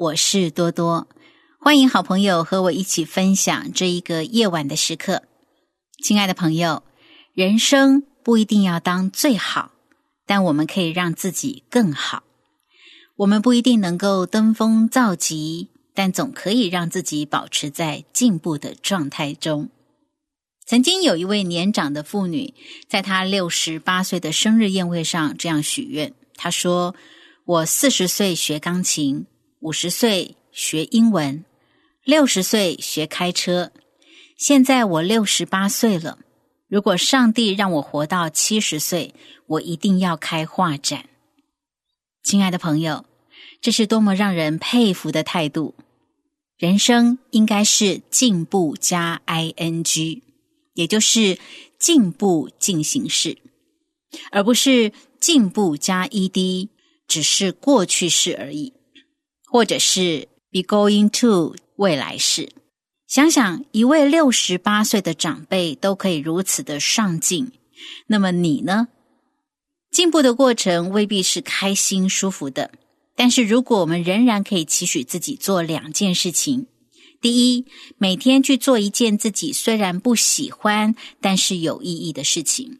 我是多多，欢迎好朋友和我一起分享这一个夜晚的时刻。亲爱的朋友，人生不一定要当最好，但我们可以让自己更好。我们不一定能够登峰造极，但总可以让自己保持在进步的状态中。曾经有一位年长的妇女，在她六十八岁的生日宴会上这样许愿：“她说，我四十岁学钢琴。”五十岁学英文，六十岁学开车，现在我六十八岁了。如果上帝让我活到七十岁，我一定要开画展。亲爱的朋友，这是多么让人佩服的态度！人生应该是进步加 ing，也就是进步进行式，而不是进步加 ed，只是过去式而已。或者是 be going to 未来式，想想一位六十八岁的长辈都可以如此的上进，那么你呢？进步的过程未必是开心舒服的，但是如果我们仍然可以期许自己做两件事情：第一，每天去做一件自己虽然不喜欢但是有意义的事情，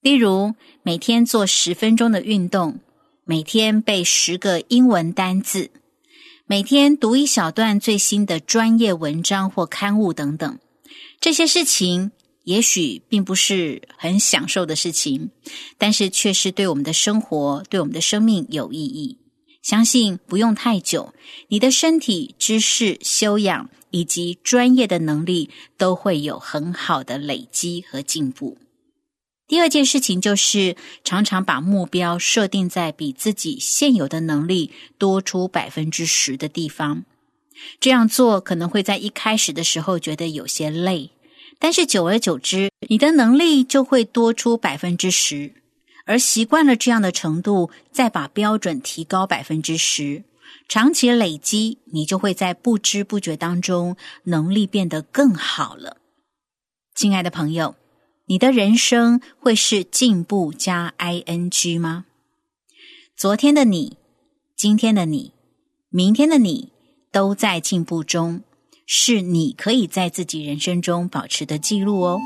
例如每天做十分钟的运动，每天背十个英文单字。每天读一小段最新的专业文章或刊物等等，这些事情也许并不是很享受的事情，但是却是对我们的生活、对我们的生命有意义。相信不用太久，你的身体、知识、修养以及专业的能力都会有很好的累积和进步。第二件事情就是常常把目标设定在比自己现有的能力多出百分之十的地方。这样做可能会在一开始的时候觉得有些累，但是久而久之，你的能力就会多出百分之十。而习惯了这样的程度，再把标准提高百分之十，长期累积，你就会在不知不觉当中能力变得更好了。亲爱的朋友。你的人生会是进步加 ing 吗？昨天的你、今天的你、明天的你都在进步中，是你可以在自己人生中保持的记录哦。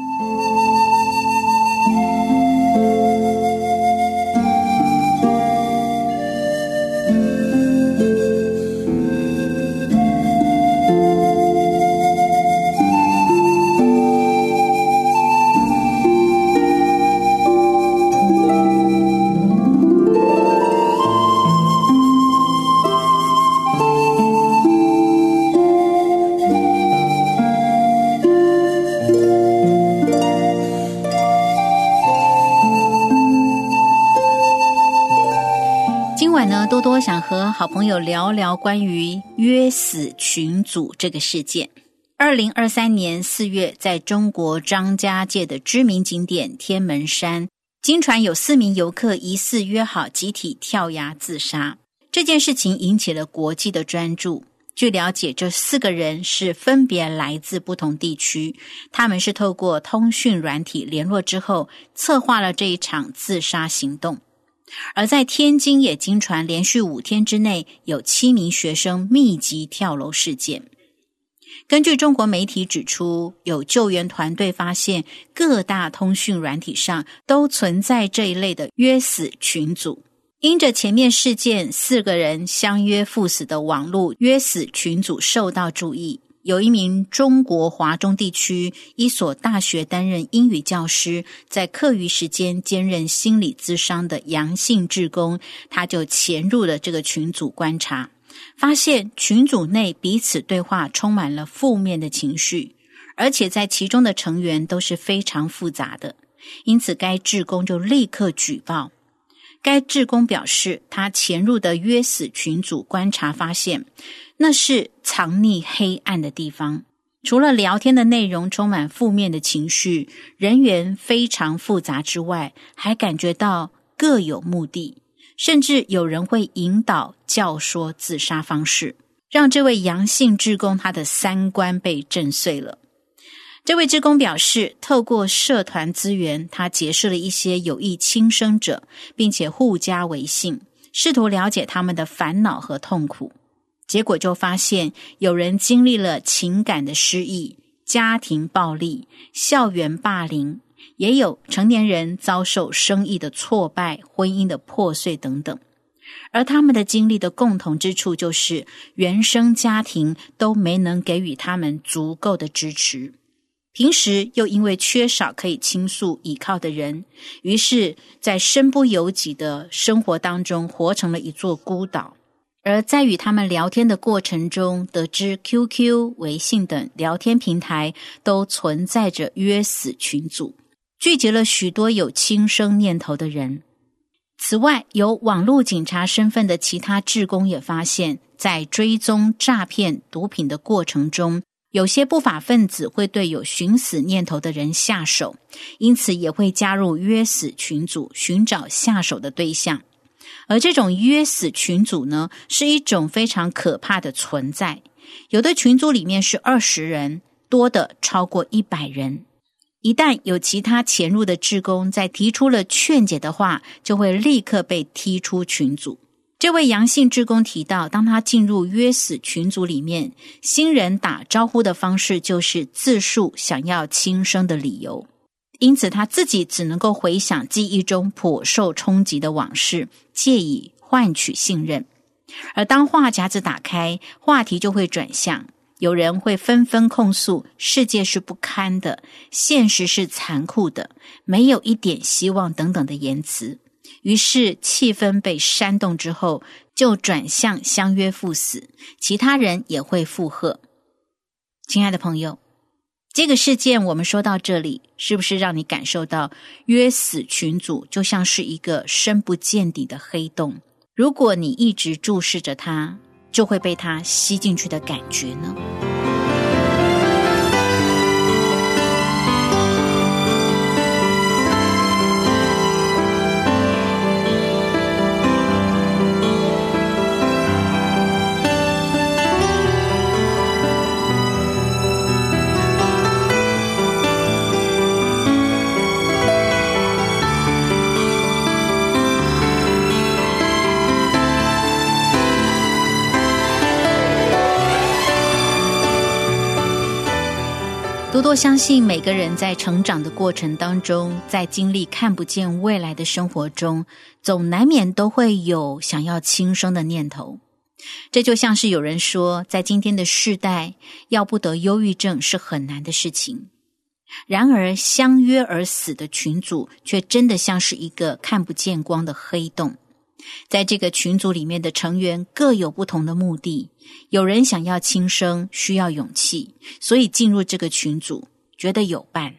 多想和好朋友聊聊关于约死群组这个事件。二零二三年四月，在中国张家界的知名景点天门山，经传有四名游客疑似约好集体跳崖自杀。这件事情引起了国际的专注。据了解，这四个人是分别来自不同地区，他们是透过通讯软体联络之后，策划了这一场自杀行动。而在天津也经传，连续五天之内有七名学生密集跳楼事件。根据中国媒体指出，有救援团队发现各大通讯软体上都存在这一类的约死群组。因着前面事件四个人相约赴死的网络约死群组受到注意，有一名中国华中地区一所大学担任英语教师，在课余时间兼任心理咨商的阳性志工，他就潜入了这个群组观察，发现群组内彼此对话充满了负面的情绪，而且在其中的成员都是非常复杂的，因此该志工就立刻举报。该志工表示，他潜入的约死群组观察发现。那是藏匿黑暗的地方。除了聊天的内容充满负面的情绪，人员非常复杂之外，还感觉到各有目的，甚至有人会引导教唆自杀方式，让这位阳性职工他的三观被震碎了。这位职工表示，透过社团资源，他结识了一些有意轻生者，并且互加微信，试图了解他们的烦恼和痛苦。结果就发现，有人经历了情感的失意、家庭暴力、校园霸凌，也有成年人遭受生意的挫败、婚姻的破碎等等。而他们的经历的共同之处，就是原生家庭都没能给予他们足够的支持，平时又因为缺少可以倾诉依靠的人，于是，在身不由己的生活当中，活成了一座孤岛。而在与他们聊天的过程中，得知 QQ、微信等聊天平台都存在着约死群组，聚集了许多有轻生念头的人。此外，有网络警察身份的其他职工也发现，在追踪诈骗毒品的过程中，有些不法分子会对有寻死念头的人下手，因此也会加入约死群组，寻找下手的对象。而这种约死群组呢，是一种非常可怕的存在。有的群组里面是二十人，多的超过一百人。一旦有其他潜入的职工在提出了劝解的话，就会立刻被踢出群组。这位阳性职工提到，当他进入约死群组里面，新人打招呼的方式就是自述想要轻生的理由。因此，他自己只能够回想记忆中颇受冲击的往事，借以换取信任。而当话匣子打开，话题就会转向，有人会纷纷控诉世界是不堪的，现实是残酷的，没有一点希望等等的言辞。于是，气氛被煽动之后，就转向相约赴死，其他人也会附和。亲爱的朋友。这个事件我们说到这里，是不是让你感受到约死群组就像是一个深不见底的黑洞？如果你一直注视着它，就会被它吸进去的感觉呢？多多相信，每个人在成长的过程当中，在经历看不见未来的生活中，总难免都会有想要轻生的念头。这就像是有人说，在今天的世代，要不得忧郁症是很难的事情。然而，相约而死的群组，却真的像是一个看不见光的黑洞。在这个群组里面的成员各有不同的目的，有人想要轻生，需要勇气，所以进入这个群组，觉得有伴；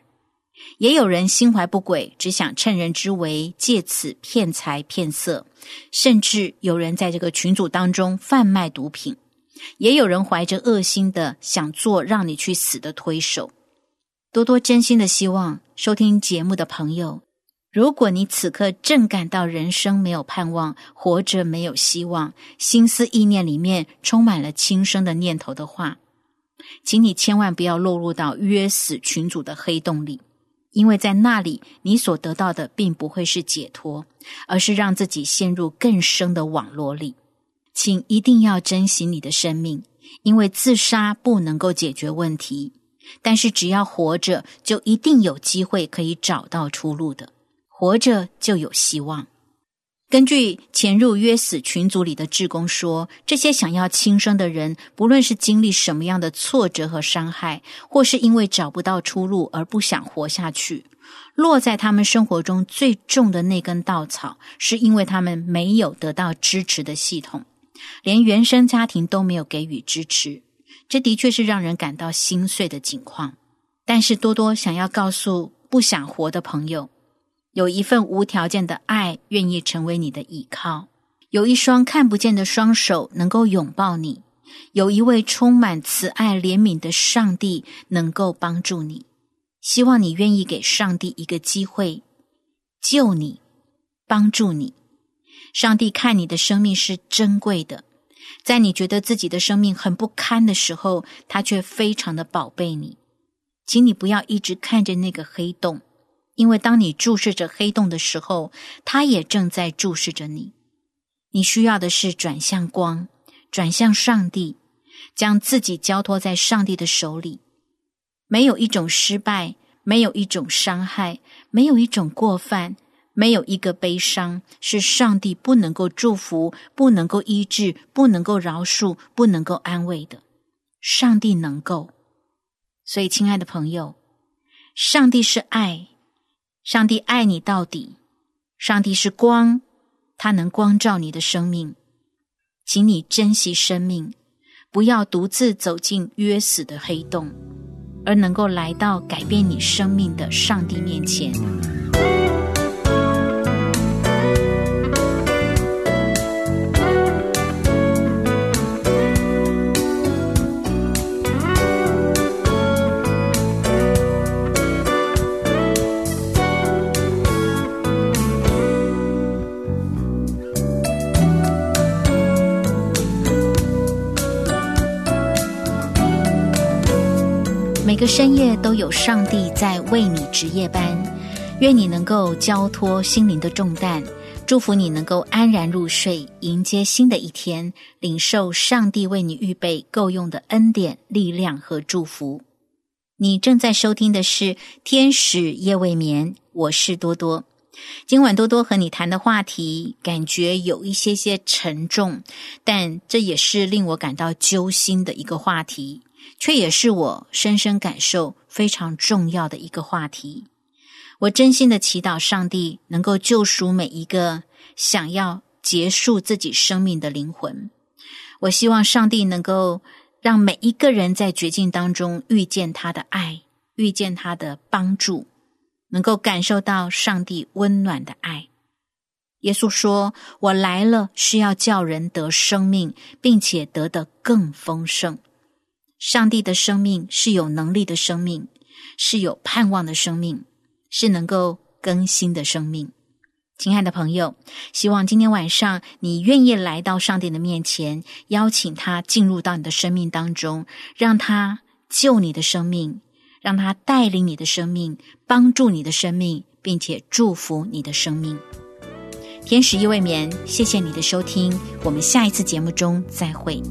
也有人心怀不轨，只想趁人之危，借此骗财骗色；甚至有人在这个群组当中贩卖毒品，也有人怀着恶心的想做让你去死的推手。多多真心的希望收听节目的朋友。如果你此刻正感到人生没有盼望，活着没有希望，心思意念里面充满了轻生的念头的话，请你千万不要落入到约死群组的黑洞里，因为在那里你所得到的并不会是解脱，而是让自己陷入更深的网络里。请一定要珍惜你的生命，因为自杀不能够解决问题，但是只要活着，就一定有机会可以找到出路的。活着就有希望。根据潜入约死群组里的志工说，这些想要轻生的人，不论是经历什么样的挫折和伤害，或是因为找不到出路而不想活下去，落在他们生活中最重的那根稻草，是因为他们没有得到支持的系统，连原生家庭都没有给予支持。这的确是让人感到心碎的境况。但是多多想要告诉不想活的朋友。有一份无条件的爱，愿意成为你的依靠；有一双看不见的双手，能够拥抱你；有一位充满慈爱怜悯的上帝，能够帮助你。希望你愿意给上帝一个机会，救你，帮助你。上帝看你的生命是珍贵的，在你觉得自己的生命很不堪的时候，他却非常的宝贝你。请你不要一直看着那个黑洞。因为当你注视着黑洞的时候，它也正在注视着你。你需要的是转向光，转向上帝，将自己交托在上帝的手里。没有一种失败，没有一种伤害，没有一种过犯，没有一个悲伤，是上帝不能够祝福、不能够医治、不能够饶恕、不能够安慰的。上帝能够。所以，亲爱的朋友，上帝是爱。上帝爱你到底，上帝是光，他能光照你的生命，请你珍惜生命，不要独自走进约死的黑洞，而能够来到改变你生命的上帝面前。个深夜都有上帝在为你值夜班，愿你能够交托心灵的重担，祝福你能够安然入睡，迎接新的一天，领受上帝为你预备够用的恩典、力量和祝福。你正在收听的是《天使夜未眠》，我是多多。今晚多多和你谈的话题，感觉有一些些沉重，但这也是令我感到揪心的一个话题。却也是我深深感受非常重要的一个话题。我真心的祈祷上帝能够救赎每一个想要结束自己生命的灵魂。我希望上帝能够让每一个人在绝境当中遇见他的爱，遇见他的帮助，能够感受到上帝温暖的爱。耶稣说：“我来了是要叫人得生命，并且得的更丰盛。”上帝的生命是有能力的生命，是有盼望的生命，是能够更新的生命。亲爱的朋友，希望今天晚上你愿意来到上帝的面前，邀请他进入到你的生命当中，让他救你的生命，让他带领你的生命，帮助你的生命，并且祝福你的生命。天使一未眠，谢谢你的收听，我们下一次节目中再会。